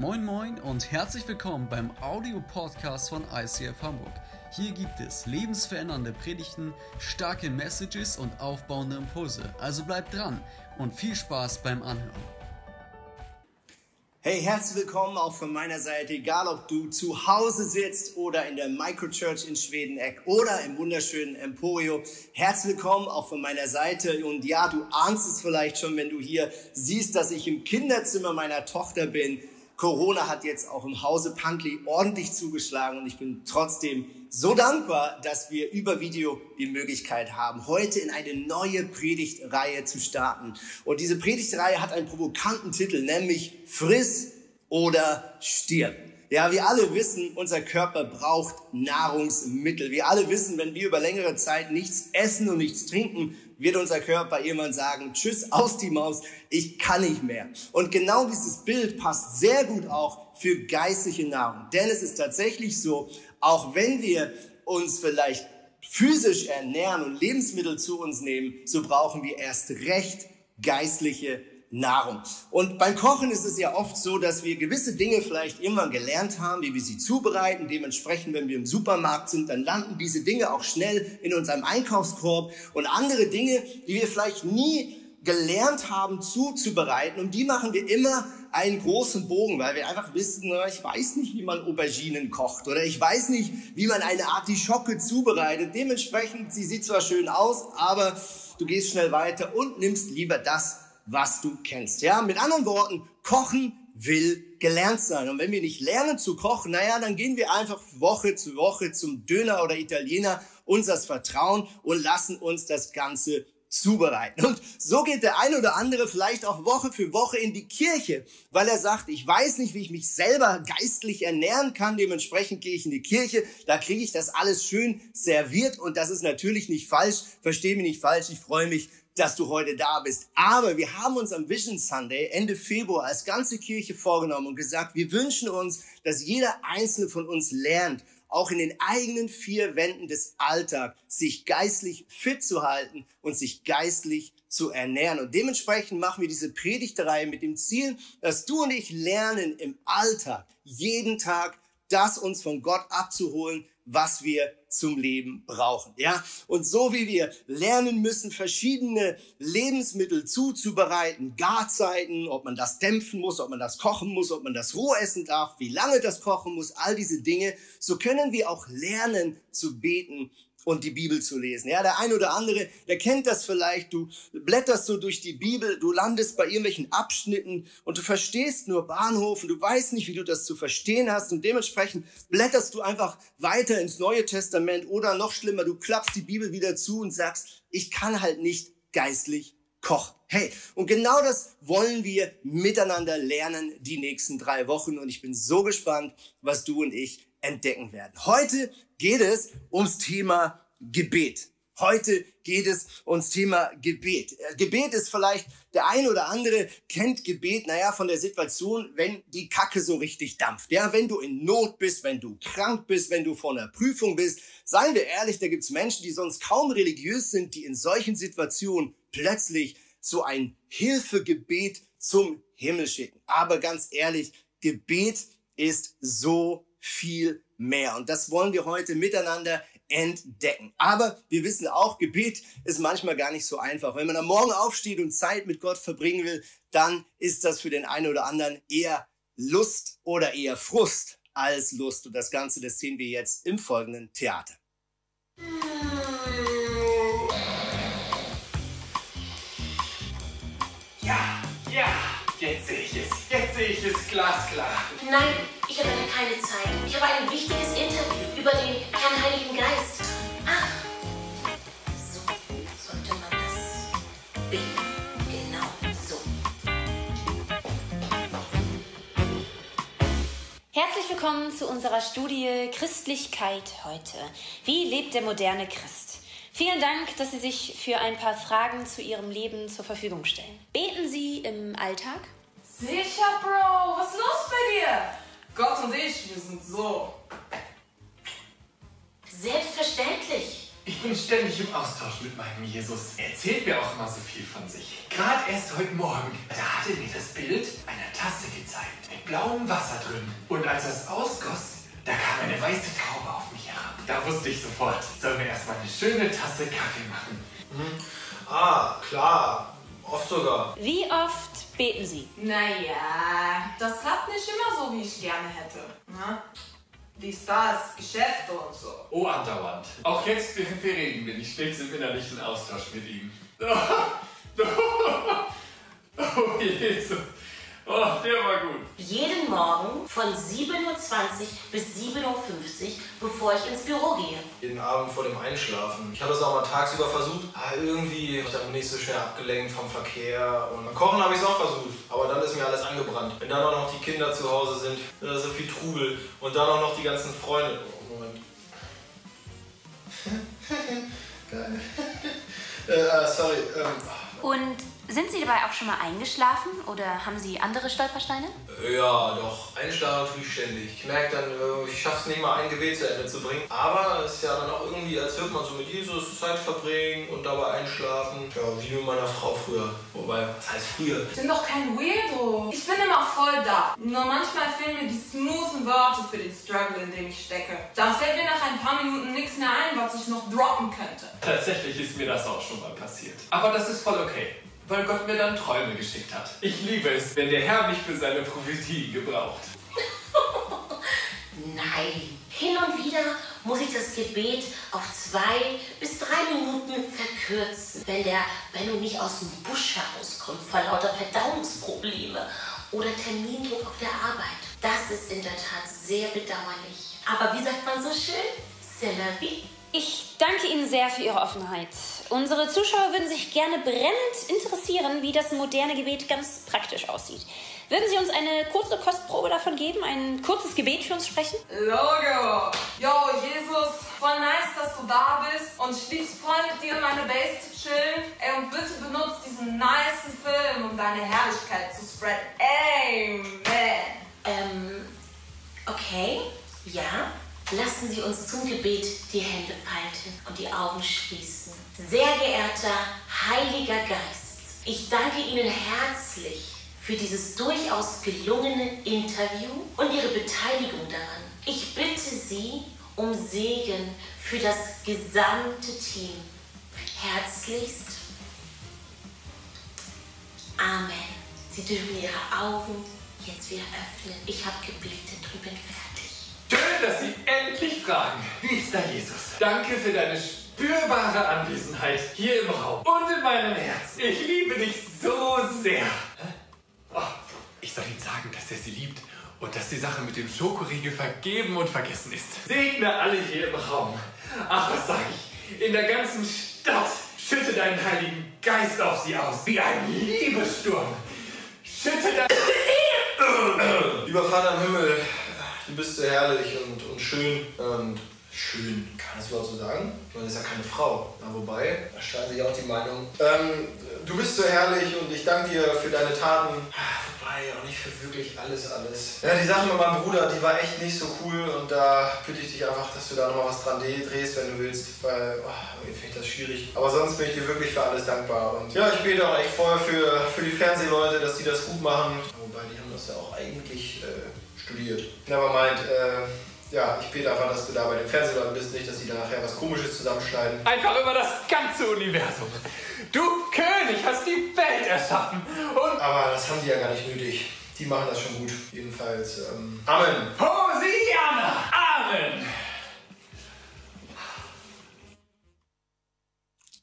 Moin Moin und herzlich willkommen beim Audio-Podcast von ICF Hamburg. Hier gibt es lebensverändernde Predigten, starke Messages und aufbauende Impulse. Also bleibt dran und viel Spaß beim Anhören. Hey, herzlich willkommen auch von meiner Seite, egal ob du zu Hause sitzt oder in der Microchurch in Schwedeneck oder im wunderschönen Emporio. Herzlich willkommen auch von meiner Seite. Und ja, du ahnst es vielleicht schon, wenn du hier siehst, dass ich im Kinderzimmer meiner Tochter bin. Corona hat jetzt auch im Hause Pantli ordentlich zugeschlagen und ich bin trotzdem so dankbar, dass wir über Video die Möglichkeit haben, heute in eine neue Predigtreihe zu starten. Und diese Predigtreihe hat einen provokanten Titel, nämlich Friss oder stirb. Ja, wir alle wissen, unser Körper braucht Nahrungsmittel. Wir alle wissen, wenn wir über längere Zeit nichts essen und nichts trinken, wird unser Körper irgendwann sagen, tschüss, aus die Maus, ich kann nicht mehr. Und genau dieses Bild passt sehr gut auch für geistliche Nahrung. Denn es ist tatsächlich so, auch wenn wir uns vielleicht physisch ernähren und Lebensmittel zu uns nehmen, so brauchen wir erst recht geistliche Nahrung. Und beim Kochen ist es ja oft so, dass wir gewisse Dinge vielleicht irgendwann gelernt haben, wie wir sie zubereiten. Dementsprechend, wenn wir im Supermarkt sind, dann landen diese Dinge auch schnell in unserem Einkaufskorb. Und andere Dinge, die wir vielleicht nie gelernt haben zuzubereiten, und die machen wir immer einen großen Bogen, weil wir einfach wissen, ich weiß nicht, wie man Auberginen kocht oder ich weiß nicht, wie man eine Artischocke zubereitet. Dementsprechend, sie sieht zwar schön aus, aber du gehst schnell weiter und nimmst lieber das, was du kennst. Ja, mit anderen Worten, kochen will gelernt sein. Und wenn wir nicht lernen zu kochen, naja, dann gehen wir einfach Woche zu Woche zum Döner oder Italiener unseres Vertrauen und lassen uns das Ganze zubereiten. Und so geht der ein oder andere vielleicht auch Woche für Woche in die Kirche, weil er sagt, ich weiß nicht, wie ich mich selber geistlich ernähren kann, dementsprechend gehe ich in die Kirche, da kriege ich das alles schön serviert und das ist natürlich nicht falsch, verstehe mich nicht falsch, ich freue mich, dass du heute da bist. Aber wir haben uns am Vision Sunday Ende Februar als ganze Kirche vorgenommen und gesagt, wir wünschen uns, dass jeder einzelne von uns lernt, auch in den eigenen vier Wänden des Alltags sich geistlich fit zu halten und sich geistlich zu ernähren. Und dementsprechend machen wir diese Predigterei mit dem Ziel, dass du und ich lernen im Alltag, jeden Tag, das uns von Gott abzuholen, was wir zum Leben brauchen. Ja, und so wie wir lernen müssen, verschiedene Lebensmittel zuzubereiten, Garzeiten, ob man das dämpfen muss, ob man das kochen muss, ob man das roh essen darf, wie lange das kochen muss, all diese Dinge, so können wir auch lernen zu beten und die Bibel zu lesen. Ja, der ein oder andere, der kennt das vielleicht. Du blätterst so durch die Bibel, du landest bei irgendwelchen Abschnitten und du verstehst nur Bahnhof und du weißt nicht, wie du das zu verstehen hast und dementsprechend blätterst du einfach weiter ins Neue Testament oder noch schlimmer, du klappst die Bibel wieder zu und sagst, ich kann halt nicht geistlich kochen. Hey, und genau das wollen wir miteinander lernen die nächsten drei Wochen und ich bin so gespannt, was du und ich entdecken werden. Heute geht es ums Thema Gebet. Heute geht es ums Thema Gebet. Äh, Gebet ist vielleicht, der ein oder andere kennt Gebet, naja, von der Situation, wenn die Kacke so richtig dampft. Ja, wenn du in Not bist, wenn du krank bist, wenn du vor einer Prüfung bist. Seien wir ehrlich, da gibt's Menschen, die sonst kaum religiös sind, die in solchen Situationen plötzlich so ein Hilfegebet zum Himmel schicken. Aber ganz ehrlich, Gebet ist so viel mehr. Und das wollen wir heute miteinander entdecken. Aber wir wissen auch, Gebet ist manchmal gar nicht so einfach. Wenn man am Morgen aufsteht und Zeit mit Gott verbringen will, dann ist das für den einen oder anderen eher Lust oder eher Frust als Lust. Und das Ganze, das sehen wir jetzt im folgenden Theater. Ja, ja, jetzt. Jetzt sehe ich es glasklar. Nein, ich habe leider keine Zeit. Ich habe ein wichtiges Interview über den Herrn Heiligen Geist. Ah, so sollte man das beten. Genau so. Herzlich willkommen zu unserer Studie Christlichkeit heute. Wie lebt der moderne Christ? Vielen Dank, dass Sie sich für ein paar Fragen zu Ihrem Leben zur Verfügung stellen. Beten Sie im Alltag? Sicher, Bro. Was ist los bei dir? Gott und ich, wir sind so. Selbstverständlich. Ich bin ständig im Austausch mit meinem Jesus. Er erzählt mir auch immer so viel von sich. Gerade erst heute Morgen, da hat er mir das Bild einer Tasse gezeigt. Mit blauem Wasser drin. Und als das ausgoss, da kam eine weiße Taube auf mich herab. Da wusste ich sofort, ich soll mir erstmal eine schöne Tasse Kaffee machen. Ah, klar. Oft sogar. Wie oft beten Sie? Naja, das klappt nicht immer so, wie ich gerne hätte. Ne? Dies, das, Geschäfte und so. Oh, andauernd. Auch jetzt, während wir reden, bin ich stets im innerlichen Austausch mit ihm. Oh, Jesus. Oh, der war gut. Jeden Morgen von 7.20 Uhr bis 7.50 Uhr, bevor ich ins Büro gehe. Jeden Abend vor dem Einschlafen. Ich habe es auch mal tagsüber versucht. Ah, irgendwie bin ich dann nicht so schnell abgelenkt vom Verkehr. Und beim Kochen habe ich es auch versucht. Aber dann ist mir alles angebrannt. Wenn dann auch noch die Kinder zu Hause sind, da ist so viel Trubel. Und dann auch noch die ganzen Freunde. Oh, Moment. Geil. äh, sorry. Ähm, Und sind Sie dabei auch schon mal eingeschlafen oder haben Sie andere Stolpersteine? Ja, doch. Einschlafen tue ich ständig. Ich merke dann, äh, ich schaffe es nicht mal, ein Gebet zu Ende zu bringen. Aber es ist ja dann auch irgendwie, als würde man so mit Jesus Zeit verbringen und dabei einschlafen. Ja, wie mit meiner Frau früher. Wobei, was heißt früher? Ich bin doch kein Weirdo. Ich bin immer voll da. Nur manchmal fehlen mir die smoothen Worte für den Struggle, in dem ich stecke. Da fällt mir nach ein paar Minuten nichts mehr ein, was ich noch droppen könnte. Tatsächlich ist mir das auch schon mal passiert. Aber das ist voll okay, weil Gott mir dann Träume geschickt hat. Ich liebe es, wenn der Herr mich für seine Prophetie gebraucht. Nein. Hin und wieder muss ich das Gebet auf zwei bis drei Minuten verkürzen, wenn der Benno nicht aus dem Busch herauskommt vor lauter Verdauungsprobleme oder Termindruck auf der Arbeit. Das ist in der Tat sehr bedauerlich. Aber wie sagt man so schön? C'est la vie. Ich danke Ihnen sehr für Ihre Offenheit. Unsere Zuschauer würden sich gerne brennend interessieren, wie das moderne Gebet ganz praktisch aussieht. Würden Sie uns eine kurze Kostprobe davon geben, ein kurzes Gebet für uns sprechen? Logo. Yo, Jesus, voll nice, dass du da bist und ich lieb's voll mit dir in meine Base zu chillen. Ey, und bitte benutzt diesen nicen Film, um deine Herrlichkeit zu spreaden. Amen. Ähm, okay, ja. Lassen Sie uns zum Gebet die Hände falten und die Augen schließen. Sehr geehrter Heiliger Geist, ich danke Ihnen herzlich für dieses durchaus gelungene Interview und Ihre Beteiligung daran. Ich bitte Sie um Segen für das gesamte Team. Herzlichst. Amen. Sie dürfen Ihre Augen jetzt wieder öffnen. Ich habe gebetet und bin fertig. Schön, dass Sie endlich fragen. Liebster Jesus, danke für deine spürbare Anwesenheit hier im Raum und in meinem Herzen. Ich liebe dich so sehr. Hä? Oh, ich soll ihm sagen, dass er sie liebt und dass die Sache mit dem Schokoriegel vergeben und vergessen ist. Segne alle hier im Raum. Ach, was sag ich? In der ganzen Stadt schütte deinen Heiligen Geist auf sie aus, wie ein Liebessturm. Schütte dein... Lieber Vater im Himmel, du bist so herrlich und, und schön. Und schön, kann man das überhaupt so sagen? Das ist ja keine Frau. Na, wobei, da streiten sich auch die Meinungen. Ähm, du bist so herrlich und ich danke dir für deine Taten. Ah, Wobei, auch nicht für wirklich alles, alles. Ja, die Sache mit meinem Bruder, die war echt nicht so cool und da bitte ich dich einfach, dass du da nochmal was dran drehst, wenn du willst, weil oh, irgendwie finde ich das schwierig. Aber sonst bin ich dir wirklich für alles dankbar. Und ja, ich bete auch echt vorher für, für die Fernsehleute, dass die das gut machen. Wobei, die haben das ja auch eigentlich äh, studiert. Nevermind, äh, ja, ich bete einfach, dass du da bei den Fernsehleuten bist, nicht, dass sie da nachher was Komisches zusammenschneiden. Einfach über das ganze Universum. Du König hast die Welt erschaffen und Aber das haben die ja gar nicht nötig. Die machen das schon gut. Jedenfalls, ähm, Amen. Hosianna! Amen!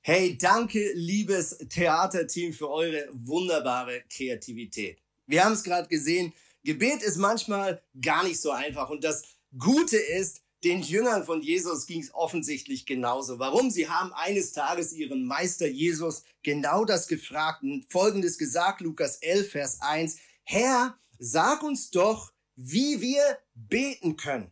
Hey, danke, liebes Theaterteam, für eure wunderbare Kreativität. Wir haben es gerade gesehen, Gebet ist manchmal gar nicht so einfach. Und das Gute ist, den Jüngern von Jesus ging es offensichtlich genauso. Warum? Sie haben eines Tages ihren Meister Jesus genau das gefragt und folgendes gesagt, Lukas 11, Vers 1. Herr, sag uns doch, wie wir beten können.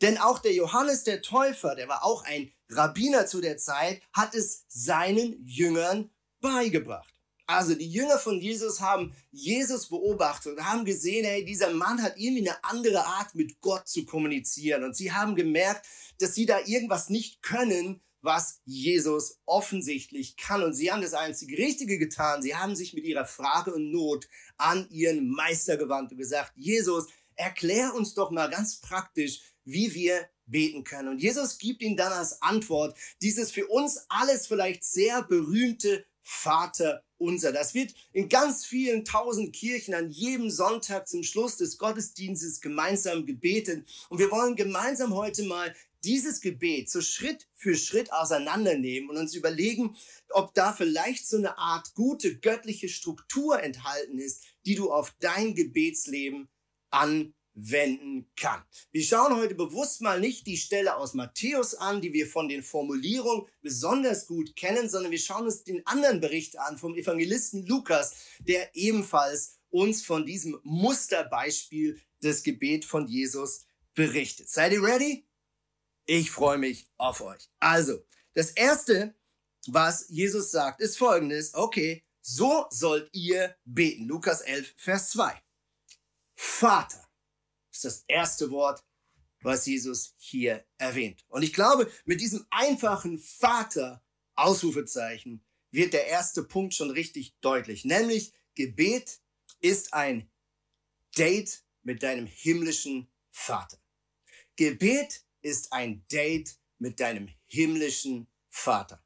Denn auch der Johannes der Täufer, der war auch ein Rabbiner zu der Zeit, hat es seinen Jüngern beigebracht. Also die Jünger von Jesus haben Jesus beobachtet und haben gesehen, hey, dieser Mann hat irgendwie eine andere Art mit Gott zu kommunizieren. Und sie haben gemerkt, dass sie da irgendwas nicht können, was Jesus offensichtlich kann. Und sie haben das einzige Richtige getan. Sie haben sich mit ihrer Frage und Not an ihren Meister gewandt und gesagt, Jesus, erklär uns doch mal ganz praktisch, wie wir beten können. Und Jesus gibt ihnen dann als Antwort dieses für uns alles vielleicht sehr berühmte Vater unser. Das wird in ganz vielen tausend Kirchen an jedem Sonntag zum Schluss des Gottesdienstes gemeinsam gebetet. Und wir wollen gemeinsam heute mal dieses Gebet so Schritt für Schritt auseinandernehmen und uns überlegen, ob da vielleicht so eine Art gute göttliche Struktur enthalten ist, die du auf dein Gebetsleben an wenden kann. Wir schauen heute bewusst mal nicht die Stelle aus Matthäus an, die wir von den Formulierungen besonders gut kennen, sondern wir schauen uns den anderen Bericht an vom Evangelisten Lukas, der ebenfalls uns von diesem Musterbeispiel des Gebet von Jesus berichtet. Seid ihr ready? Ich freue mich auf euch. Also, das erste, was Jesus sagt, ist folgendes. Okay, so sollt ihr beten. Lukas 11, Vers 2. Vater ist das erste Wort, was Jesus hier erwähnt. Und ich glaube, mit diesem einfachen Vater, Ausrufezeichen, wird der erste Punkt schon richtig deutlich. Nämlich, Gebet ist ein Date mit deinem himmlischen Vater. Gebet ist ein Date mit deinem himmlischen Vater.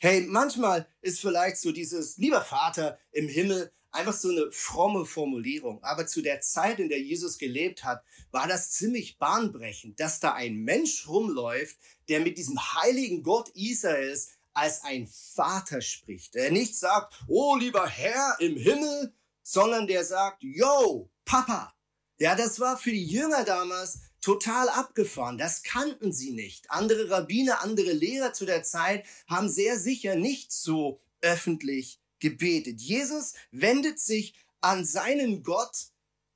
Hey, manchmal ist vielleicht so dieses lieber Vater im Himmel einfach so eine fromme Formulierung. Aber zu der Zeit, in der Jesus gelebt hat, war das ziemlich bahnbrechend, dass da ein Mensch rumläuft, der mit diesem heiligen Gott Israels als ein Vater spricht. Der nicht sagt, oh lieber Herr im Himmel, sondern der sagt, yo, Papa. Ja, das war für die Jünger damals total abgefahren. Das kannten sie nicht. Andere Rabbiner, andere Lehrer zu der Zeit haben sehr sicher nicht so öffentlich gebetet. Jesus wendet sich an seinen Gott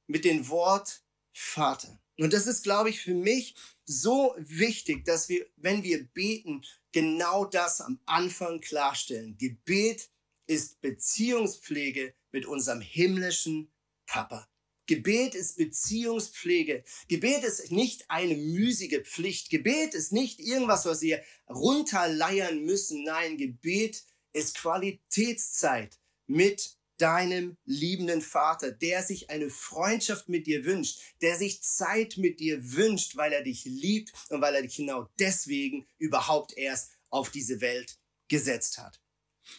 mit dem Wort Vater. Und das ist, glaube ich, für mich so wichtig, dass wir, wenn wir beten, genau das am Anfang klarstellen. Gebet ist Beziehungspflege mit unserem himmlischen Papa. Gebet ist Beziehungspflege. Gebet ist nicht eine müßige Pflicht. Gebet ist nicht irgendwas, was wir runterleiern müssen. Nein, Gebet ist Qualitätszeit mit deinem liebenden Vater, der sich eine Freundschaft mit dir wünscht, der sich Zeit mit dir wünscht, weil er dich liebt und weil er dich genau deswegen überhaupt erst auf diese Welt gesetzt hat.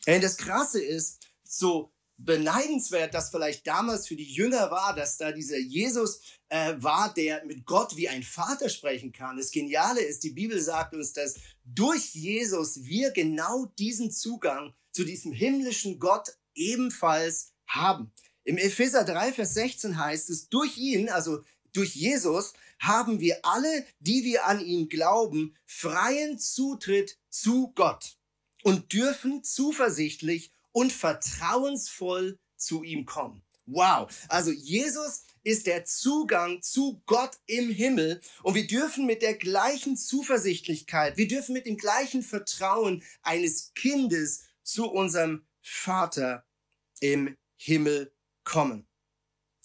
Und das Krasse ist, so beneidenswert das vielleicht damals für die Jünger war, dass da dieser Jesus äh, war, der mit Gott wie ein Vater sprechen kann. Das Geniale ist, die Bibel sagt uns, dass durch Jesus wir genau diesen Zugang zu diesem himmlischen Gott ebenfalls haben. Im Epheser 3, Vers 16 heißt es, durch ihn, also durch Jesus, haben wir alle, die wir an ihn glauben, freien Zutritt zu Gott und dürfen zuversichtlich und vertrauensvoll zu ihm kommen. Wow. Also Jesus ist der Zugang zu Gott im Himmel und wir dürfen mit der gleichen Zuversichtlichkeit, wir dürfen mit dem gleichen Vertrauen eines Kindes zu unserem Vater im Himmel kommen.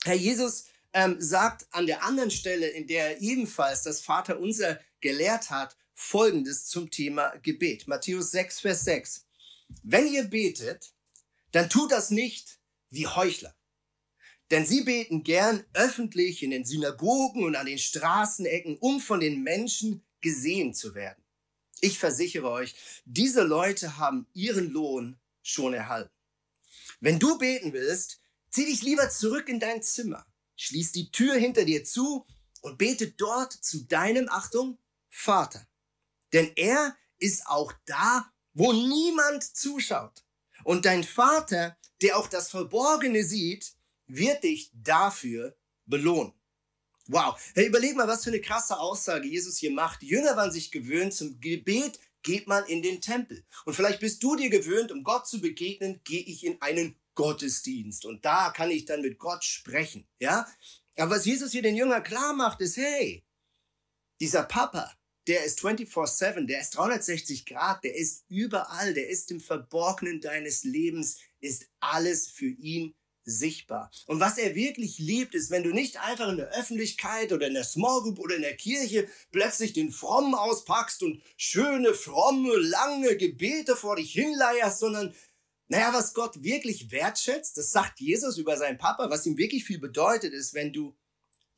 Herr Jesus ähm, sagt an der anderen Stelle, in der er ebenfalls das Vater unser gelehrt hat, Folgendes zum Thema Gebet. Matthäus 6, Vers 6. Wenn ihr betet, dann tut das nicht wie Heuchler. Denn sie beten gern öffentlich in den Synagogen und an den Straßenecken, um von den Menschen gesehen zu werden. Ich versichere euch, diese Leute haben ihren Lohn schon erhalten. Wenn du beten willst, zieh dich lieber zurück in dein Zimmer, schließ die Tür hinter dir zu und bete dort zu deinem, Achtung, Vater. Denn er ist auch da, wo niemand zuschaut. Und dein Vater, der auch das Verborgene sieht, wird dich dafür belohnen. Wow. Hey, überleg mal, was für eine krasse Aussage Jesus hier macht. Die Jünger waren sich gewöhnt, zum Gebet geht man in den Tempel. Und vielleicht bist du dir gewöhnt, um Gott zu begegnen, gehe ich in einen Gottesdienst. Und da kann ich dann mit Gott sprechen. Ja? Aber was Jesus hier den Jüngern klar macht, ist, hey, dieser Papa, der ist 24-7, der ist 360 Grad, der ist überall, der ist im Verborgenen deines Lebens, ist alles für ihn sichtbar. Und was er wirklich liebt, ist, wenn du nicht einfach in der Öffentlichkeit oder in der Small Group oder in der Kirche plötzlich den Frommen auspackst und schöne, fromme, lange Gebete vor dich hinleierst, sondern naja, was Gott wirklich wertschätzt, das sagt Jesus über seinen Papa, was ihm wirklich viel bedeutet, ist, wenn du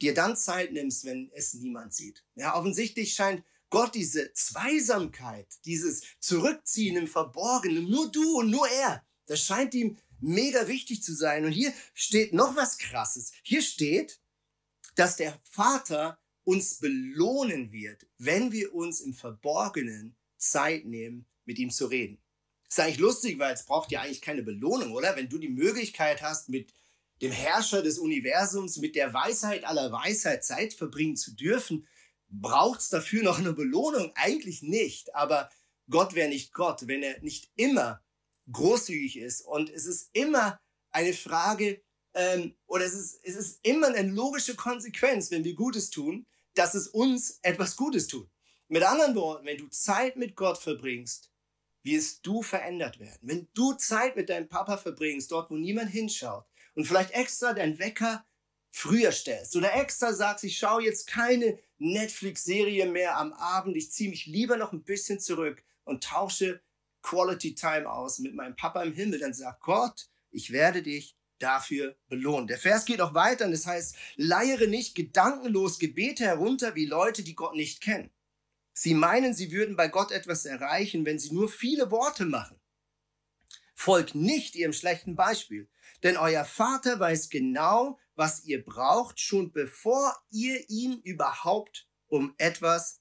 dir dann Zeit nimmst, wenn es niemand sieht. Ja, offensichtlich scheint Gott diese Zweisamkeit, dieses Zurückziehen im Verborgenen, nur du und nur er, das scheint ihm mega wichtig zu sein. Und hier steht noch was Krasses. Hier steht, dass der Vater uns belohnen wird, wenn wir uns im Verborgenen Zeit nehmen, mit ihm zu reden. Das ist eigentlich lustig, weil es braucht ja eigentlich keine Belohnung, oder? Wenn du die Möglichkeit hast, mit dem Herrscher des Universums, mit der Weisheit aller Weisheit Zeit verbringen zu dürfen, Braucht es dafür noch eine Belohnung? Eigentlich nicht. Aber Gott wäre nicht Gott, wenn er nicht immer großzügig ist. Und es ist immer eine Frage, ähm, oder es ist, es ist immer eine logische Konsequenz, wenn wir Gutes tun, dass es uns etwas Gutes tut. Mit anderen Worten, wenn du Zeit mit Gott verbringst, wirst du verändert werden. Wenn du Zeit mit deinem Papa verbringst, dort wo niemand hinschaut, und vielleicht extra deinen Wecker früher stellst oder extra sagst, ich schaue jetzt keine Netflix-Serie mehr am Abend, ich ziehe mich lieber noch ein bisschen zurück und tausche Quality Time aus mit meinem Papa im Himmel, dann sagt Gott, ich werde dich dafür belohnen. Der Vers geht auch weiter und das heißt, leiere nicht gedankenlos Gebete herunter wie Leute, die Gott nicht kennen. Sie meinen, sie würden bei Gott etwas erreichen, wenn sie nur viele Worte machen. Folgt nicht ihrem schlechten Beispiel, denn euer Vater weiß genau, was ihr braucht, schon bevor ihr ihn überhaupt um etwas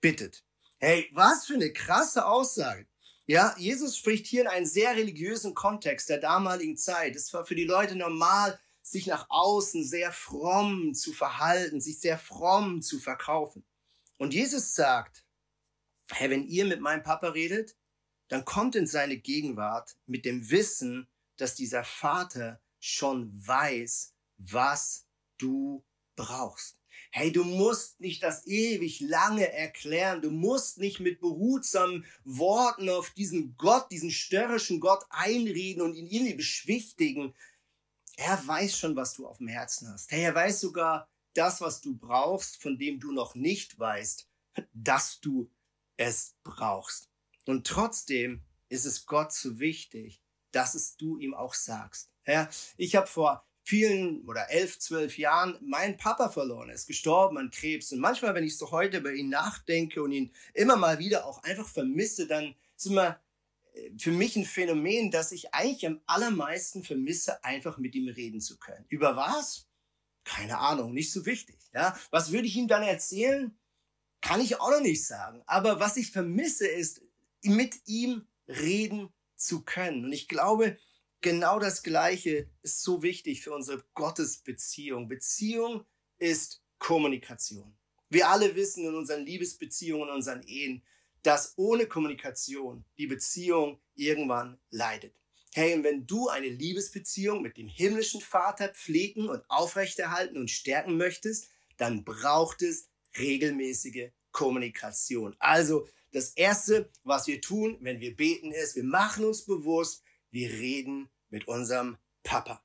bittet. Hey, was für eine krasse Aussage. Ja, Jesus spricht hier in einem sehr religiösen Kontext der damaligen Zeit. Es war für die Leute normal, sich nach außen sehr fromm zu verhalten, sich sehr fromm zu verkaufen. Und Jesus sagt, hey, wenn ihr mit meinem Papa redet, dann kommt in seine Gegenwart mit dem Wissen, dass dieser Vater schon weiß, was du brauchst. Hey, du musst nicht das ewig lange erklären. Du musst nicht mit behutsamen Worten auf diesen Gott, diesen störrischen Gott einreden und ihn irgendwie beschwichtigen. Er weiß schon, was du auf dem Herzen hast. Hey, er weiß sogar das, was du brauchst, von dem du noch nicht weißt, dass du es brauchst. Und trotzdem ist es Gott so wichtig, dass es du ihm auch sagst. Ja, ich habe vor vielen oder elf, zwölf Jahren meinen Papa verloren. Er ist gestorben an Krebs. Und manchmal, wenn ich so heute über ihn nachdenke und ihn immer mal wieder auch einfach vermisse, dann ist immer äh, für mich ein Phänomen, dass ich eigentlich am allermeisten vermisse, einfach mit ihm reden zu können. Über was? Keine Ahnung, nicht so wichtig. Ja? Was würde ich ihm dann erzählen? Kann ich auch noch nicht sagen. Aber was ich vermisse, ist, mit ihm reden zu können. Und ich glaube, genau das Gleiche ist so wichtig für unsere Gottesbeziehung. Beziehung ist Kommunikation. Wir alle wissen in unseren Liebesbeziehungen, in unseren Ehen, dass ohne Kommunikation die Beziehung irgendwann leidet. Hey, und wenn du eine Liebesbeziehung mit dem himmlischen Vater pflegen und aufrechterhalten und stärken möchtest, dann braucht es regelmäßige Kommunikation. Also das Erste, was wir tun, wenn wir beten, ist, wir machen uns bewusst, wir reden mit unserem Papa.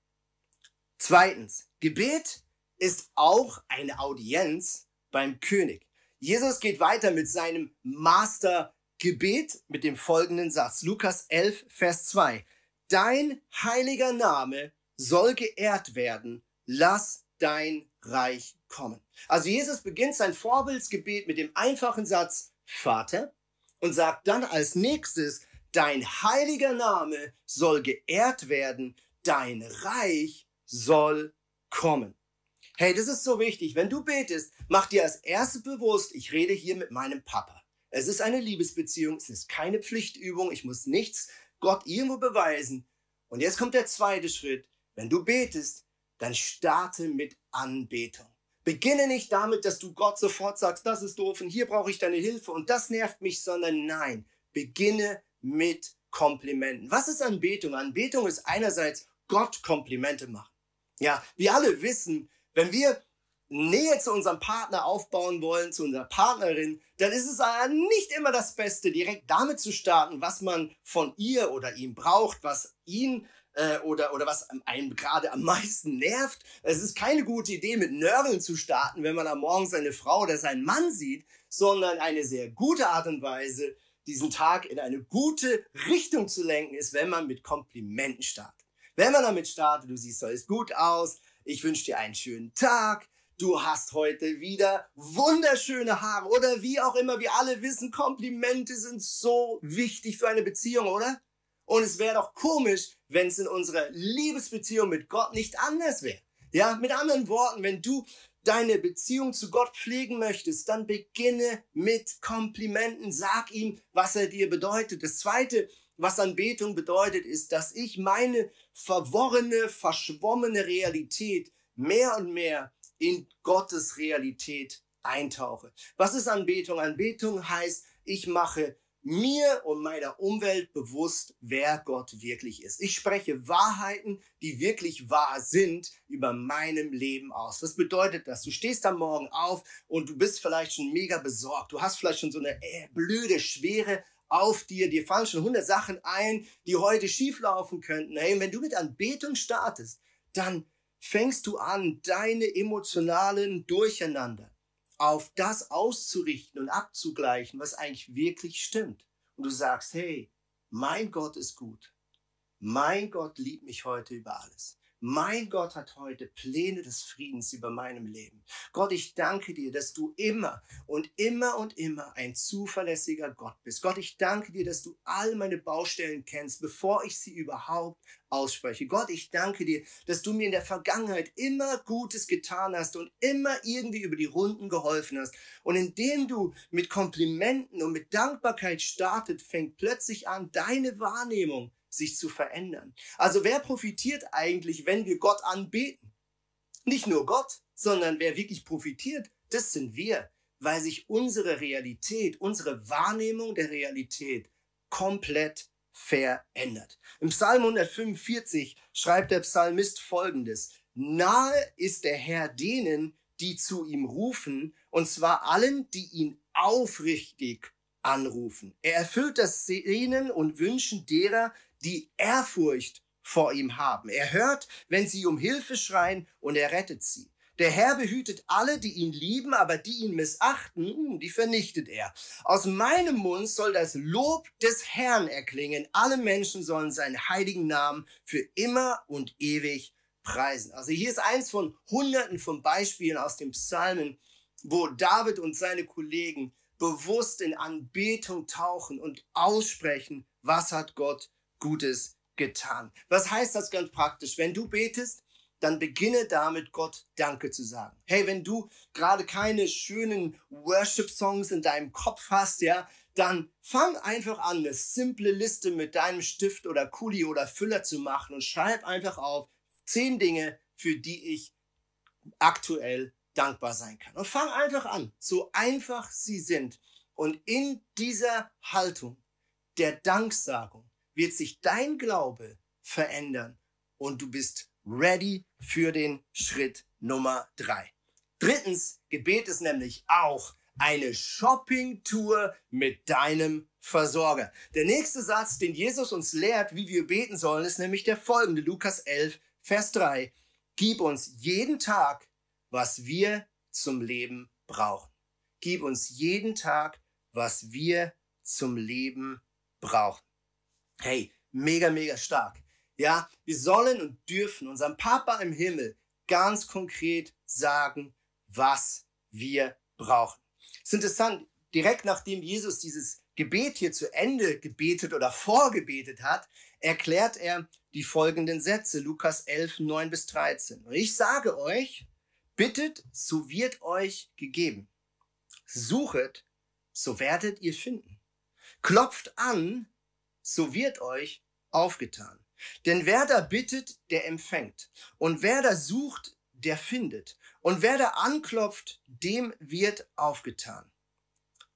Zweitens, Gebet ist auch eine Audienz beim König. Jesus geht weiter mit seinem Mastergebet mit dem folgenden Satz. Lukas 11, Vers 2. Dein heiliger Name soll geehrt werden. Lass dein Reich kommen. Also Jesus beginnt sein Vorbildsgebet mit dem einfachen Satz Vater und sagt dann als nächstes, dein heiliger Name soll geehrt werden, dein Reich soll kommen. Hey, das ist so wichtig. Wenn du betest, mach dir als erstes bewusst, ich rede hier mit meinem Papa. Es ist eine Liebesbeziehung, es ist keine Pflichtübung, ich muss nichts Gott irgendwo beweisen. Und jetzt kommt der zweite Schritt. Wenn du betest, dann starte mit Anbetung. Beginne nicht damit, dass du Gott sofort sagst, das ist doof und hier brauche ich deine Hilfe und das nervt mich, sondern nein, beginne mit Komplimenten. Was ist Anbetung? Anbetung ist einerseits Gott Komplimente machen. Ja, wir alle wissen, wenn wir Nähe zu unserem Partner aufbauen wollen, zu unserer Partnerin, dann ist es nicht immer das Beste, direkt damit zu starten, was man von ihr oder ihm braucht, was ihn äh, oder, oder was einem gerade am meisten nervt. Es ist keine gute Idee, mit Nörgeln zu starten, wenn man am Morgen seine Frau oder seinen Mann sieht, sondern eine sehr gute Art und Weise, diesen Tag in eine gute Richtung zu lenken, ist, wenn man mit Komplimenten startet. Wenn man damit startet, du siehst alles gut aus, ich wünsche dir einen schönen Tag, du hast heute wieder wunderschöne Haare oder wie auch immer, wir alle wissen, Komplimente sind so wichtig für eine Beziehung, oder? Und es wäre doch komisch, wenn es in unserer Liebesbeziehung mit Gott nicht anders wäre. Ja, mit anderen Worten, wenn du deine Beziehung zu Gott pflegen möchtest, dann beginne mit Komplimenten. Sag ihm, was er dir bedeutet. Das zweite, was Anbetung bedeutet, ist, dass ich meine verworrene, verschwommene Realität mehr und mehr in Gottes Realität eintauche. Was ist Anbetung? Anbetung heißt, ich mache mir und meiner Umwelt bewusst, wer Gott wirklich ist. Ich spreche Wahrheiten, die wirklich wahr sind, über meinem Leben aus. Das bedeutet dass Du stehst am Morgen auf und du bist vielleicht schon mega besorgt. Du hast vielleicht schon so eine äh, blöde, schwere auf dir. Dir fallen schon hundert Sachen ein, die heute schieflaufen könnten. Hey, wenn du mit Anbetung startest, dann fängst du an, deine emotionalen Durcheinander auf das auszurichten und abzugleichen, was eigentlich wirklich stimmt. Und du sagst, hey, mein Gott ist gut. Mein Gott liebt mich heute über alles. Mein Gott hat heute Pläne des Friedens über meinem Leben. Gott, ich danke dir, dass du immer und immer und immer ein zuverlässiger Gott bist. Gott, ich danke dir, dass du all meine Baustellen kennst, bevor ich sie überhaupt ausspreche. Gott, ich danke dir, dass du mir in der Vergangenheit immer Gutes getan hast und immer irgendwie über die Runden geholfen hast. Und indem du mit Komplimenten und mit Dankbarkeit startet, fängt plötzlich an, deine Wahrnehmung sich zu verändern. Also wer profitiert eigentlich, wenn wir Gott anbeten? Nicht nur Gott, sondern wer wirklich profitiert, das sind wir, weil sich unsere Realität, unsere Wahrnehmung der Realität komplett verändert. Im Psalm 145 schreibt der Psalmist folgendes. Nahe ist der Herr denen, die zu ihm rufen, und zwar allen, die ihn aufrichtig anrufen. Er erfüllt das Sehnen und Wünschen derer, die Ehrfurcht vor ihm haben. Er hört, wenn sie um Hilfe schreien und er rettet sie. Der Herr behütet alle, die ihn lieben, aber die ihn missachten, hm, die vernichtet er. Aus meinem Mund soll das Lob des Herrn erklingen. Alle Menschen sollen seinen heiligen Namen für immer und ewig preisen. Also hier ist eins von hunderten von Beispielen aus den Psalmen, wo David und seine Kollegen bewusst in Anbetung tauchen und aussprechen, was hat Gott Gutes getan. Was heißt das ganz praktisch? Wenn du betest, dann beginne damit, Gott Danke zu sagen. Hey, wenn du gerade keine schönen Worship-Songs in deinem Kopf hast, ja, dann fang einfach an, eine simple Liste mit deinem Stift oder Kuli oder Füller zu machen und schreib einfach auf zehn Dinge, für die ich aktuell dankbar sein kann. Und fang einfach an, so einfach sie sind. Und in dieser Haltung der Danksagung wird sich dein Glaube verändern und du bist ready für den Schritt Nummer drei. Drittens, Gebet ist nämlich auch eine Shopping-Tour mit deinem Versorger. Der nächste Satz, den Jesus uns lehrt, wie wir beten sollen, ist nämlich der folgende. Lukas 11, Vers 3. Gib uns jeden Tag, was wir zum Leben brauchen. Gib uns jeden Tag, was wir zum Leben brauchen. Hey, mega, mega stark. Ja, wir sollen und dürfen unserem Papa im Himmel ganz konkret sagen, was wir brauchen. Es ist interessant, direkt nachdem Jesus dieses Gebet hier zu Ende gebetet oder vorgebetet hat, erklärt er die folgenden Sätze, Lukas 11, 9 bis 13. Und ich sage euch, bittet, so wird euch gegeben. Suchet, so werdet ihr finden. Klopft an, so wird euch aufgetan. Denn wer da bittet, der empfängt. Und wer da sucht, der findet. Und wer da anklopft, dem wird aufgetan.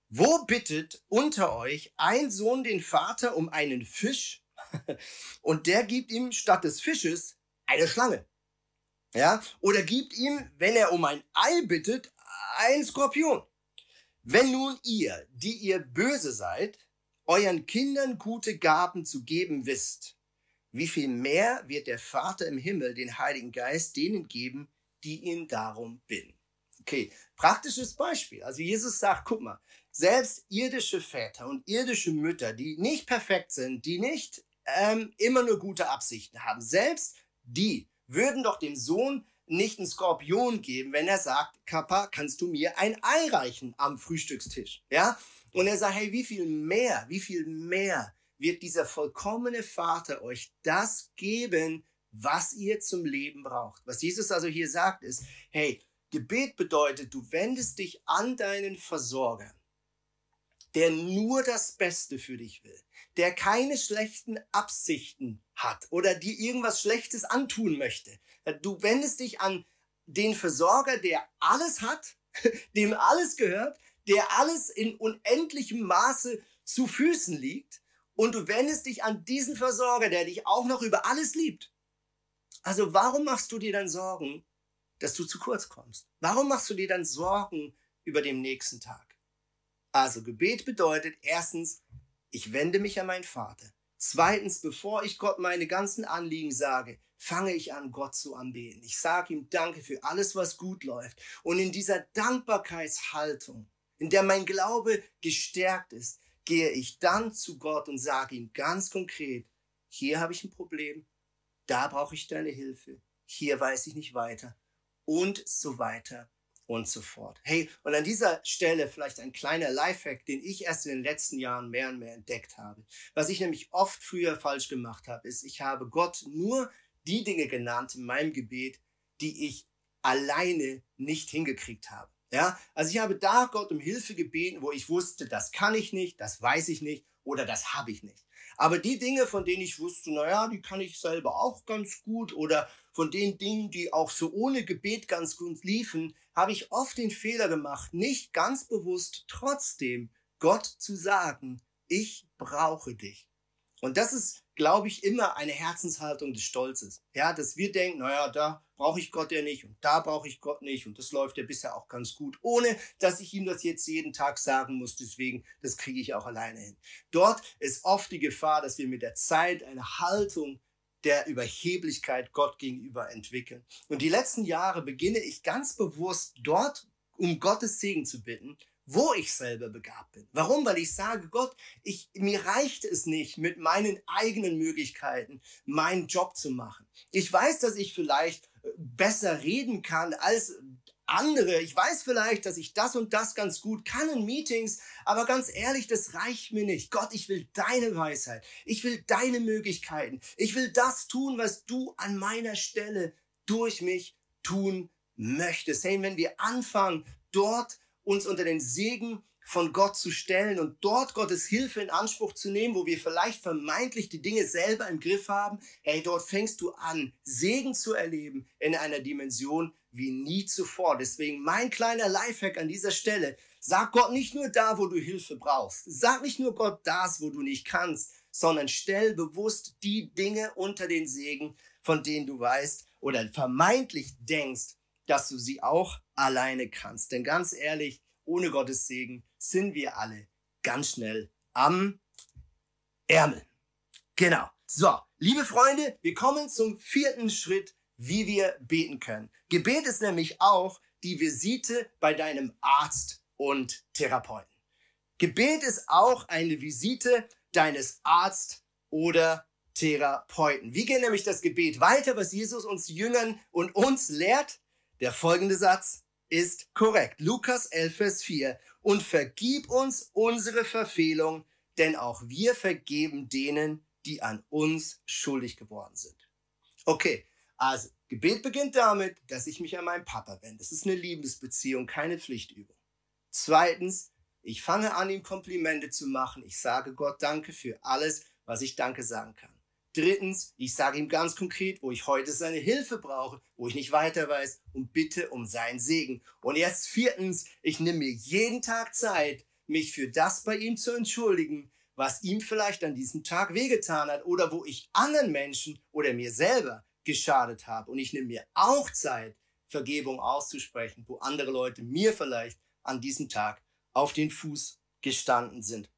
Wo bittet unter euch ein Sohn den Vater um einen Fisch und der gibt ihm statt des Fisches eine Schlange? Ja? Oder gibt ihm, wenn er um ein Ei bittet, ein Skorpion? Wenn nun ihr, die ihr böse seid, euren Kindern gute Gaben zu geben wisst, wie viel mehr wird der Vater im Himmel den Heiligen Geist denen geben, die ihn darum bitten. Okay, praktisches Beispiel. Also Jesus sagt, guck mal, selbst irdische Väter und irdische Mütter, die nicht perfekt sind, die nicht ähm, immer nur gute Absichten haben, selbst die würden doch dem Sohn nicht einen Skorpion geben, wenn er sagt, Kappa, kannst du mir ein Ei reichen am Frühstückstisch? Ja? Und er sagt, hey, wie viel mehr, wie viel mehr wird dieser vollkommene Vater euch das geben, was ihr zum Leben braucht. Was Jesus also hier sagt ist, hey, Gebet bedeutet, du wendest dich an deinen Versorger, der nur das Beste für dich will, der keine schlechten Absichten hat oder dir irgendwas Schlechtes antun möchte. Du wendest dich an den Versorger, der alles hat, dem alles gehört, der alles in unendlichem Maße zu Füßen liegt und du wendest dich an diesen Versorger, der dich auch noch über alles liebt. Also warum machst du dir dann Sorgen, dass du zu kurz kommst? Warum machst du dir dann Sorgen über den nächsten Tag? Also Gebet bedeutet erstens, ich wende mich an meinen Vater. Zweitens, bevor ich Gott meine ganzen Anliegen sage, fange ich an, Gott zu anbeten. Ich sage ihm Danke für alles, was gut läuft. Und in dieser Dankbarkeitshaltung, in der mein Glaube gestärkt ist, gehe ich dann zu Gott und sage ihm ganz konkret, hier habe ich ein Problem, da brauche ich deine Hilfe, hier weiß ich nicht weiter und so weiter und so fort. Hey, und an dieser Stelle vielleicht ein kleiner Lifehack, den ich erst in den letzten Jahren mehr und mehr entdeckt habe. Was ich nämlich oft früher falsch gemacht habe, ist, ich habe Gott nur die Dinge genannt in meinem Gebet, die ich alleine nicht hingekriegt habe. Ja, also ich habe da Gott um Hilfe gebeten, wo ich wusste, das kann ich nicht, das weiß ich nicht oder das habe ich nicht. Aber die Dinge, von denen ich wusste, naja, die kann ich selber auch ganz gut oder von den Dingen, die auch so ohne Gebet ganz gut liefen, habe ich oft den Fehler gemacht, nicht ganz bewusst trotzdem Gott zu sagen, ich brauche dich. Und das ist, glaube ich, immer eine Herzenshaltung des Stolzes. Ja, dass wir denken, naja, da brauche ich Gott ja nicht und da brauche ich Gott nicht und das läuft ja bisher auch ganz gut, ohne dass ich ihm das jetzt jeden Tag sagen muss. Deswegen, das kriege ich auch alleine hin. Dort ist oft die Gefahr, dass wir mit der Zeit eine Haltung der Überheblichkeit Gott gegenüber entwickeln. Und die letzten Jahre beginne ich ganz bewusst dort, um Gottes Segen zu bitten, wo ich selber begabt bin. Warum? Weil ich sage, Gott, ich, mir reicht es nicht, mit meinen eigenen Möglichkeiten meinen Job zu machen. Ich weiß, dass ich vielleicht äh, besser reden kann als andere. Ich weiß vielleicht, dass ich das und das ganz gut kann in Meetings, aber ganz ehrlich, das reicht mir nicht. Gott, ich will deine Weisheit. Ich will deine Möglichkeiten. Ich will das tun, was du an meiner Stelle durch mich tun möchtest. Hey, wenn wir anfangen, dort uns unter den Segen von Gott zu stellen und dort Gottes Hilfe in Anspruch zu nehmen, wo wir vielleicht vermeintlich die Dinge selber im Griff haben, hey, dort fängst du an, Segen zu erleben in einer Dimension wie nie zuvor. Deswegen mein kleiner Lifehack an dieser Stelle, sag Gott nicht nur da, wo du Hilfe brauchst, sag nicht nur Gott das, wo du nicht kannst, sondern stell bewusst die Dinge unter den Segen, von denen du weißt oder vermeintlich denkst, dass du sie auch alleine kannst. Denn ganz ehrlich, ohne Gottes Segen sind wir alle ganz schnell am Ärmel. Genau. So, liebe Freunde, wir kommen zum vierten Schritt, wie wir beten können. Gebet ist nämlich auch die Visite bei deinem Arzt und Therapeuten. Gebet ist auch eine Visite deines Arzt oder Therapeuten. Wie geht nämlich das Gebet weiter, was Jesus uns Jüngern und uns lehrt? Der folgende Satz ist korrekt. Lukas 11, Vers 4. Und vergib uns unsere Verfehlung, denn auch wir vergeben denen, die an uns schuldig geworden sind. Okay, also Gebet beginnt damit, dass ich mich an meinen Papa wende. Das ist eine Liebesbeziehung, keine Pflichtübung. Zweitens, ich fange an, ihm Komplimente zu machen. Ich sage Gott Danke für alles, was ich Danke sagen kann. Drittens, ich sage ihm ganz konkret, wo ich heute seine Hilfe brauche, wo ich nicht weiter weiß und bitte um seinen Segen. Und erst viertens, ich nehme mir jeden Tag Zeit, mich für das bei ihm zu entschuldigen, was ihm vielleicht an diesem Tag wehgetan hat oder wo ich anderen Menschen oder mir selber geschadet habe. Und ich nehme mir auch Zeit, Vergebung auszusprechen, wo andere Leute mir vielleicht an diesem Tag auf den Fuß gestanden sind.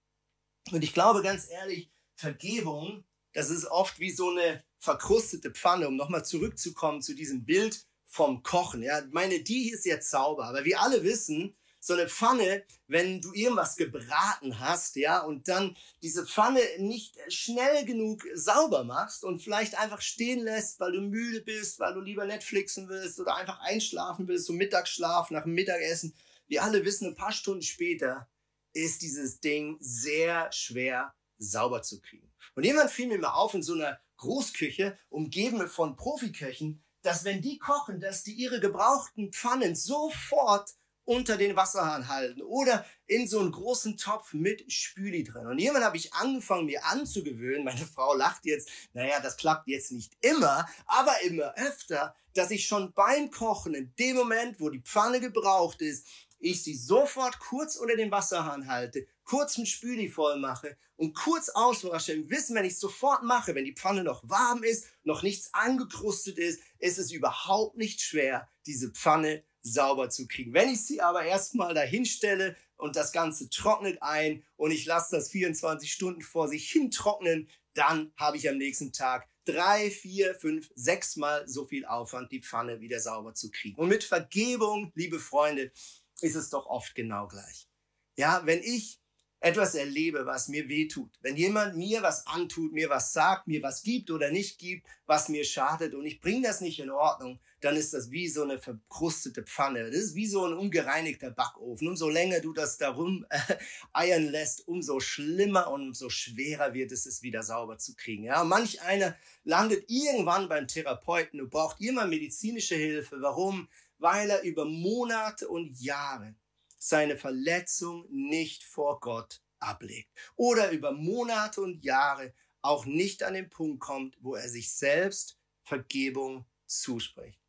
Und ich glaube ganz ehrlich, Vergebung das ist oft wie so eine verkrustete Pfanne, um nochmal zurückzukommen zu diesem Bild vom Kochen. Ja, meine, die ist jetzt sauber, aber wir alle wissen, so eine Pfanne, wenn du irgendwas gebraten hast, ja, und dann diese Pfanne nicht schnell genug sauber machst und vielleicht einfach stehen lässt, weil du müde bist, weil du lieber Netflixen willst oder einfach einschlafen willst, so Mittagsschlaf nach dem Mittagessen. Wir alle wissen, ein paar Stunden später ist dieses Ding sehr schwer sauber zu kriegen. Und jemand fiel mir mal auf in so einer Großküche, umgeben von Profiköchen, dass wenn die kochen, dass die ihre gebrauchten Pfannen sofort unter den Wasserhahn halten oder in so einen großen Topf mit Spüli drin. Und irgendwann habe ich angefangen, mir anzugewöhnen, meine Frau lacht jetzt, naja, das klappt jetzt nicht immer, aber immer öfter, dass ich schon beim Kochen, in dem Moment, wo die Pfanne gebraucht ist, ich sie sofort kurz unter den Wasserhahn halte, kurz mit Spüli voll mache und kurz auswasche im Wissen, wenn ich es sofort mache, wenn die Pfanne noch warm ist, noch nichts angekrustet ist, ist es überhaupt nicht schwer, diese Pfanne sauber zu kriegen. Wenn ich sie aber erstmal dahin stelle und das Ganze trocknet ein und ich lasse das 24 Stunden vor sich hin trocknen, dann habe ich am nächsten Tag drei, vier, fünf, sechs Mal so viel Aufwand, die Pfanne wieder sauber zu kriegen. Und mit Vergebung, liebe Freunde, ist es doch oft genau gleich. Ja, wenn ich etwas erlebe, was mir weh tut, wenn jemand mir was antut, mir was sagt, mir was gibt oder nicht gibt, was mir schadet und ich bringe das nicht in Ordnung, dann ist das wie so eine verkrustete Pfanne. Das ist wie so ein ungereinigter Backofen. Umso länger du das darum äh, eiern lässt, umso schlimmer und umso schwerer wird es, es wieder sauber zu kriegen. Ja, manch einer landet irgendwann beim Therapeuten und braucht immer medizinische Hilfe. Warum? Weil er über Monate und Jahre seine Verletzung nicht vor Gott ablegt. Oder über Monate und Jahre auch nicht an den Punkt kommt, wo er sich selbst Vergebung zuspricht.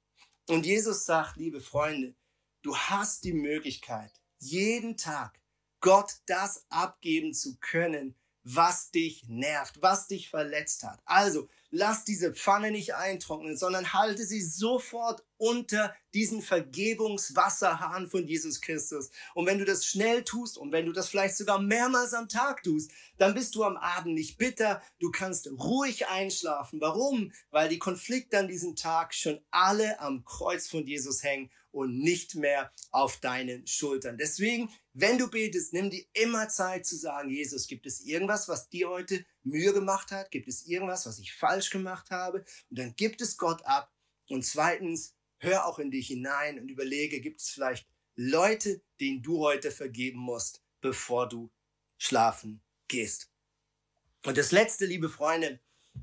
Und Jesus sagt, liebe Freunde, du hast die Möglichkeit, jeden Tag Gott das abgeben zu können, was dich nervt, was dich verletzt hat. Also lass diese Pfanne nicht eintrocknen, sondern halte sie sofort unter diesen Vergebungswasserhahn von Jesus Christus. Und wenn du das schnell tust und wenn du das vielleicht sogar mehrmals am Tag tust, dann bist du am Abend nicht bitter. Du kannst ruhig einschlafen. Warum? Weil die Konflikte an diesem Tag schon alle am Kreuz von Jesus hängen und nicht mehr auf deinen Schultern. Deswegen, wenn du betest, nimm dir immer Zeit zu sagen, Jesus, gibt es irgendwas, was dir heute Mühe gemacht hat? Gibt es irgendwas, was ich falsch gemacht habe? Und dann gibt es Gott ab. Und zweitens, hör auch in dich hinein und überlege, gibt es vielleicht Leute, denen du heute vergeben musst, bevor du schlafen gehst. Und das letzte, liebe Freunde,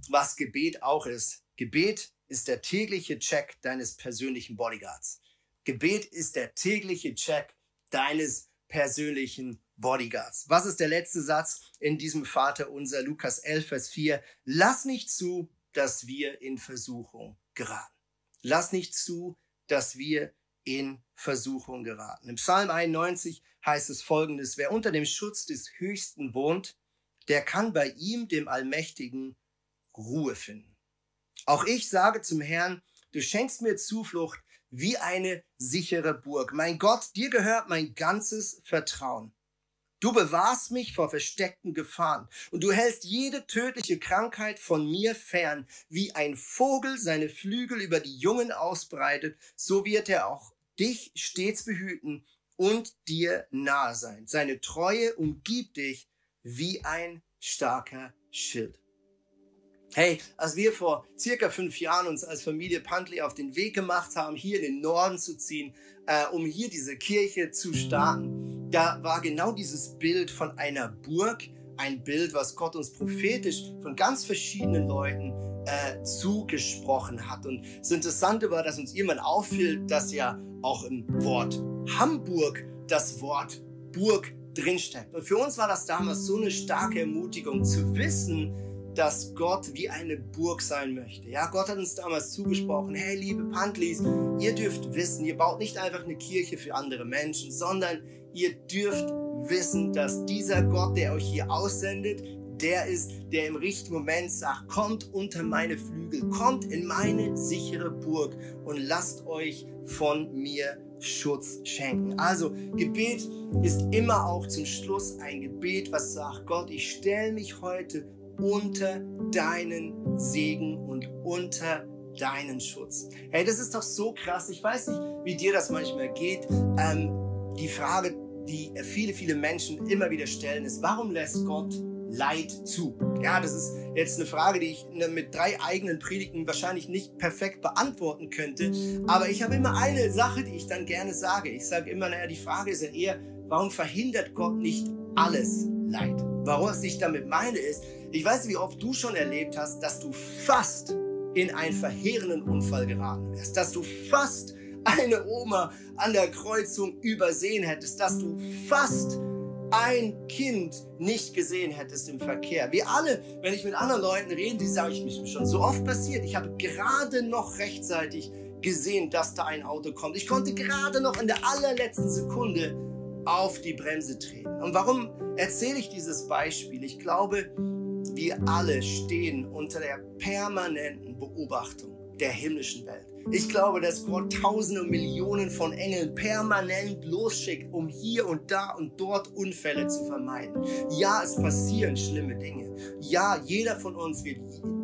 was Gebet auch ist. Gebet ist der tägliche Check deines persönlichen Bodyguards. Gebet ist der tägliche Check deines persönlichen Bodyguards. Was ist der letzte Satz in diesem Vater unser Lukas 11, Vers 4? Lass nicht zu, dass wir in Versuchung geraten. Lass nicht zu, dass wir in Versuchung geraten. Im Psalm 91 heißt es folgendes, wer unter dem Schutz des Höchsten wohnt, der kann bei ihm, dem Allmächtigen, Ruhe finden. Auch ich sage zum Herrn, du schenkst mir Zuflucht wie eine sichere Burg. Mein Gott, dir gehört mein ganzes Vertrauen. Du bewahrst mich vor versteckten Gefahren und du hältst jede tödliche Krankheit von mir fern. Wie ein Vogel seine Flügel über die Jungen ausbreitet, so wird er auch dich stets behüten und dir nahe sein. Seine Treue umgibt dich wie ein starker Schild. Hey, als wir vor circa fünf Jahren uns als Familie Pantley auf den Weg gemacht haben, hier in den Norden zu ziehen, äh, um hier diese Kirche zu starten, da war genau dieses Bild von einer Burg, ein Bild, was Gott uns prophetisch von ganz verschiedenen Leuten äh, zugesprochen hat. Und das Interessante war, dass uns irgendwann auffiel, dass ja auch im Wort Hamburg das Wort Burg drinsteckt. Und für uns war das damals so eine starke Ermutigung zu wissen, dass Gott wie eine Burg sein möchte. Ja, Gott hat uns damals zugesprochen, hey liebe Pantlis, ihr dürft wissen, ihr baut nicht einfach eine Kirche für andere Menschen, sondern ihr dürft wissen, dass dieser Gott, der euch hier aussendet, der ist, der im richtigen Moment sagt, kommt unter meine Flügel, kommt in meine sichere Burg und lasst euch von mir Schutz schenken. Also Gebet ist immer auch zum Schluss ein Gebet, was sagt, Gott, ich stelle mich heute unter deinen Segen und unter deinen Schutz. Hey, das ist doch so krass. Ich weiß nicht, wie dir das manchmal geht. Ähm, die Frage, die viele, viele Menschen immer wieder stellen, ist, warum lässt Gott Leid zu? Ja, das ist jetzt eine Frage, die ich ne, mit drei eigenen Predigten wahrscheinlich nicht perfekt beantworten könnte. Aber ich habe immer eine Sache, die ich dann gerne sage. Ich sage immer, naja, die Frage ist ja eher, warum verhindert Gott nicht alles Leid? Warum ich damit meine ist, ich weiß nicht, wie oft du schon erlebt hast, dass du fast in einen verheerenden Unfall geraten wärst, dass du fast eine Oma an der Kreuzung übersehen hättest, dass du fast ein Kind nicht gesehen hättest im Verkehr. Wir alle, wenn ich mit anderen Leuten rede, die sagen, ich mich schon so oft passiert. Ich habe gerade noch rechtzeitig gesehen, dass da ein Auto kommt. Ich konnte gerade noch in der allerletzten Sekunde auf die Bremse treten. Und warum erzähle ich dieses Beispiel? Ich glaube, wir alle stehen unter der permanenten Beobachtung der himmlischen Welt. Ich glaube, dass Gott Tausende und Millionen von Engeln permanent losschickt, um hier und da und dort Unfälle zu vermeiden. Ja, es passieren schlimme Dinge. Ja, jeder von uns wird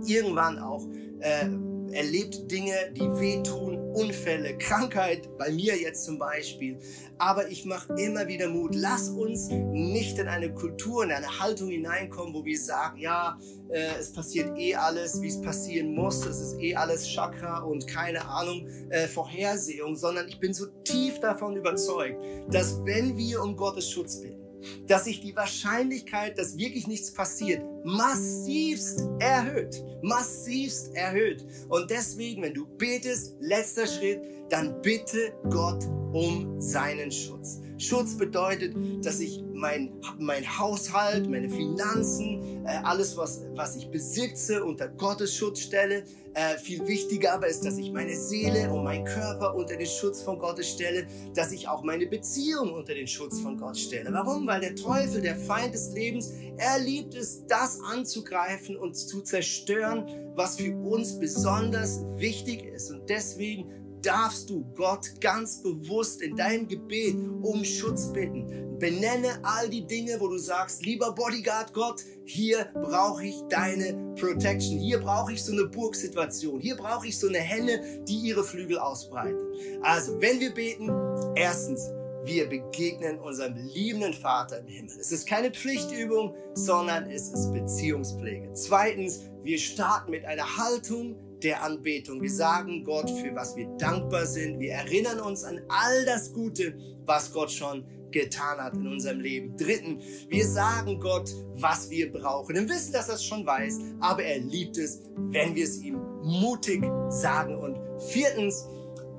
irgendwann auch äh, erlebt Dinge, die wehtun, Unfälle, Krankheit, bei mir jetzt zum Beispiel. Aber ich mache immer wieder Mut. Lass uns nicht in eine Kultur, in eine Haltung hineinkommen, wo wir sagen, ja, äh, es passiert eh alles, wie es passieren muss. Es ist eh alles Chakra und keine Ahnung, äh, Vorhersehung, sondern ich bin so tief davon überzeugt, dass wenn wir um Gottes Schutz bitten, dass sich die Wahrscheinlichkeit, dass wirklich nichts passiert, massivst erhöht. Massivst erhöht. Und deswegen, wenn du betest, letzter Schritt, dann bitte Gott um seinen Schutz. Schutz bedeutet, dass ich mein, mein Haushalt, meine Finanzen, äh, alles, was, was ich besitze, unter Gottes Schutz stelle. Äh, viel wichtiger aber ist, dass ich meine Seele und meinen Körper unter den Schutz von Gott stelle, dass ich auch meine Beziehung unter den Schutz von Gott stelle. Warum? Weil der Teufel, der Feind des Lebens, er liebt es, das anzugreifen und zu zerstören, was für uns besonders wichtig ist. Und deswegen darfst du Gott ganz bewusst in deinem Gebet um Schutz bitten. Benenne all die Dinge, wo du sagst, lieber Bodyguard Gott, hier brauche ich deine Protection. Hier brauche ich so eine Burgsituation. Hier brauche ich so eine Henne, die ihre Flügel ausbreitet. Also, wenn wir beten, erstens, wir begegnen unserem liebenden Vater im Himmel. Es ist keine Pflichtübung, sondern es ist Beziehungspflege. Zweitens, wir starten mit einer Haltung der Anbetung. Wir sagen Gott, für was wir dankbar sind. Wir erinnern uns an all das Gute, was Gott schon getan hat in unserem Leben. Dritten, wir sagen Gott, was wir brauchen. Im Wissen, dass er es schon weiß, aber er liebt es, wenn wir es ihm mutig sagen. Und viertens,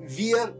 wir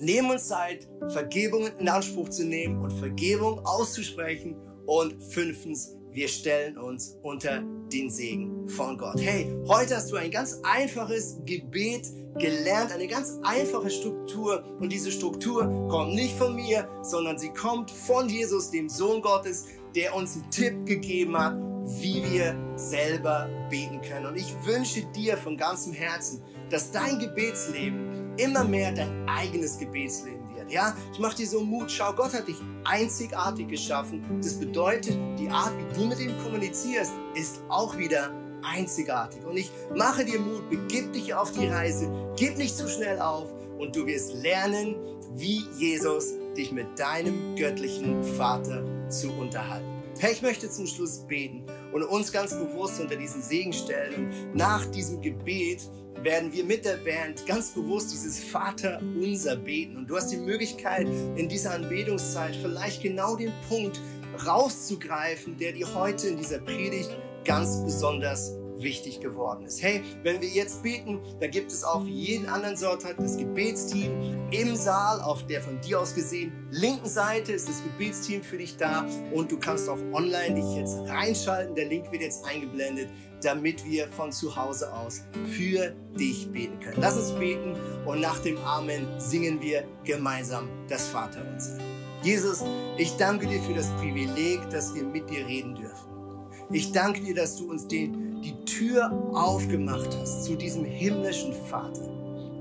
nehmen uns Zeit, Vergebung in Anspruch zu nehmen und Vergebung auszusprechen. Und fünftens, wir stellen uns unter den Segen von Gott. Hey, heute hast du ein ganz einfaches Gebet gelernt, eine ganz einfache Struktur. Und diese Struktur kommt nicht von mir, sondern sie kommt von Jesus, dem Sohn Gottes, der uns einen Tipp gegeben hat, wie wir selber beten können. Und ich wünsche dir von ganzem Herzen, dass dein Gebetsleben immer mehr dein eigenes Gebetsleben werden. Ja, ich mache dir so Mut. Schau, Gott hat dich einzigartig geschaffen. Das bedeutet, die Art, wie du mit ihm kommunizierst, ist auch wieder einzigartig. Und ich mache dir Mut, begib dich auf die Reise, gib nicht zu schnell auf und du wirst lernen, wie Jesus dich mit deinem göttlichen Vater zu unterhalten. Hey, ich möchte zum Schluss beten und uns ganz bewusst unter diesen Segen stellen. Und nach diesem Gebet werden wir mit der Band ganz bewusst dieses Vater unser beten. Und du hast die Möglichkeit, in dieser Anbetungszeit vielleicht genau den Punkt rauszugreifen, der dir heute in dieser Predigt ganz besonders wichtig geworden ist. Hey, wenn wir jetzt beten, dann gibt es auch jeden anderen Sonntag das Gebetsteam im Saal, auf der von dir aus gesehen linken Seite ist das Gebetsteam für dich da und du kannst auch online dich jetzt reinschalten. Der Link wird jetzt eingeblendet, damit wir von zu Hause aus für dich beten können. Lass uns beten und nach dem Amen singen wir gemeinsam das Vaterunser. Jesus, ich danke dir für das Privileg, dass wir mit dir reden dürfen. Ich danke dir, dass du uns den, die Tür aufgemacht hast zu diesem himmlischen Vater.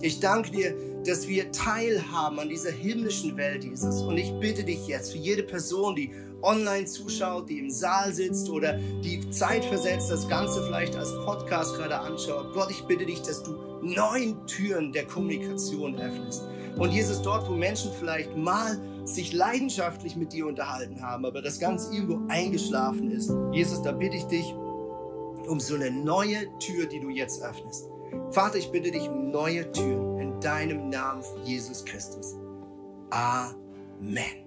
Ich danke dir, dass wir teilhaben an dieser himmlischen Welt, Jesus. Und ich bitte dich jetzt für jede Person, die online zuschaut, die im Saal sitzt oder die zeitversetzt das Ganze vielleicht als Podcast gerade anschaut. Gott, ich bitte dich, dass du neuen Türen der Kommunikation öffnest. Und Jesus, dort, wo Menschen vielleicht mal sich leidenschaftlich mit dir unterhalten haben, aber das Ganze irgendwo eingeschlafen ist, Jesus, da bitte ich dich um so eine neue Tür, die du jetzt öffnest. Vater, ich bitte dich um neue Türen in deinem Namen, Jesus Christus. Amen.